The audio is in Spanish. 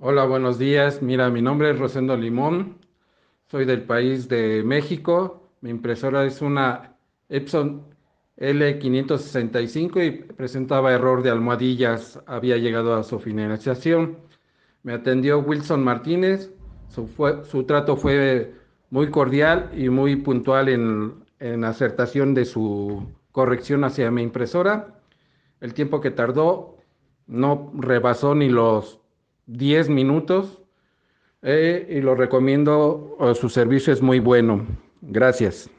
Hola, buenos días. Mira, mi nombre es Rosendo Limón. Soy del país de México. Mi impresora es una Epson L565 y presentaba error de almohadillas. Había llegado a su finalización. Me atendió Wilson Martínez. Su, su trato fue muy cordial y muy puntual en, en acertación de su corrección hacia mi impresora. El tiempo que tardó no rebasó ni los 10 minutos eh, y lo recomiendo, su servicio es muy bueno. Gracias.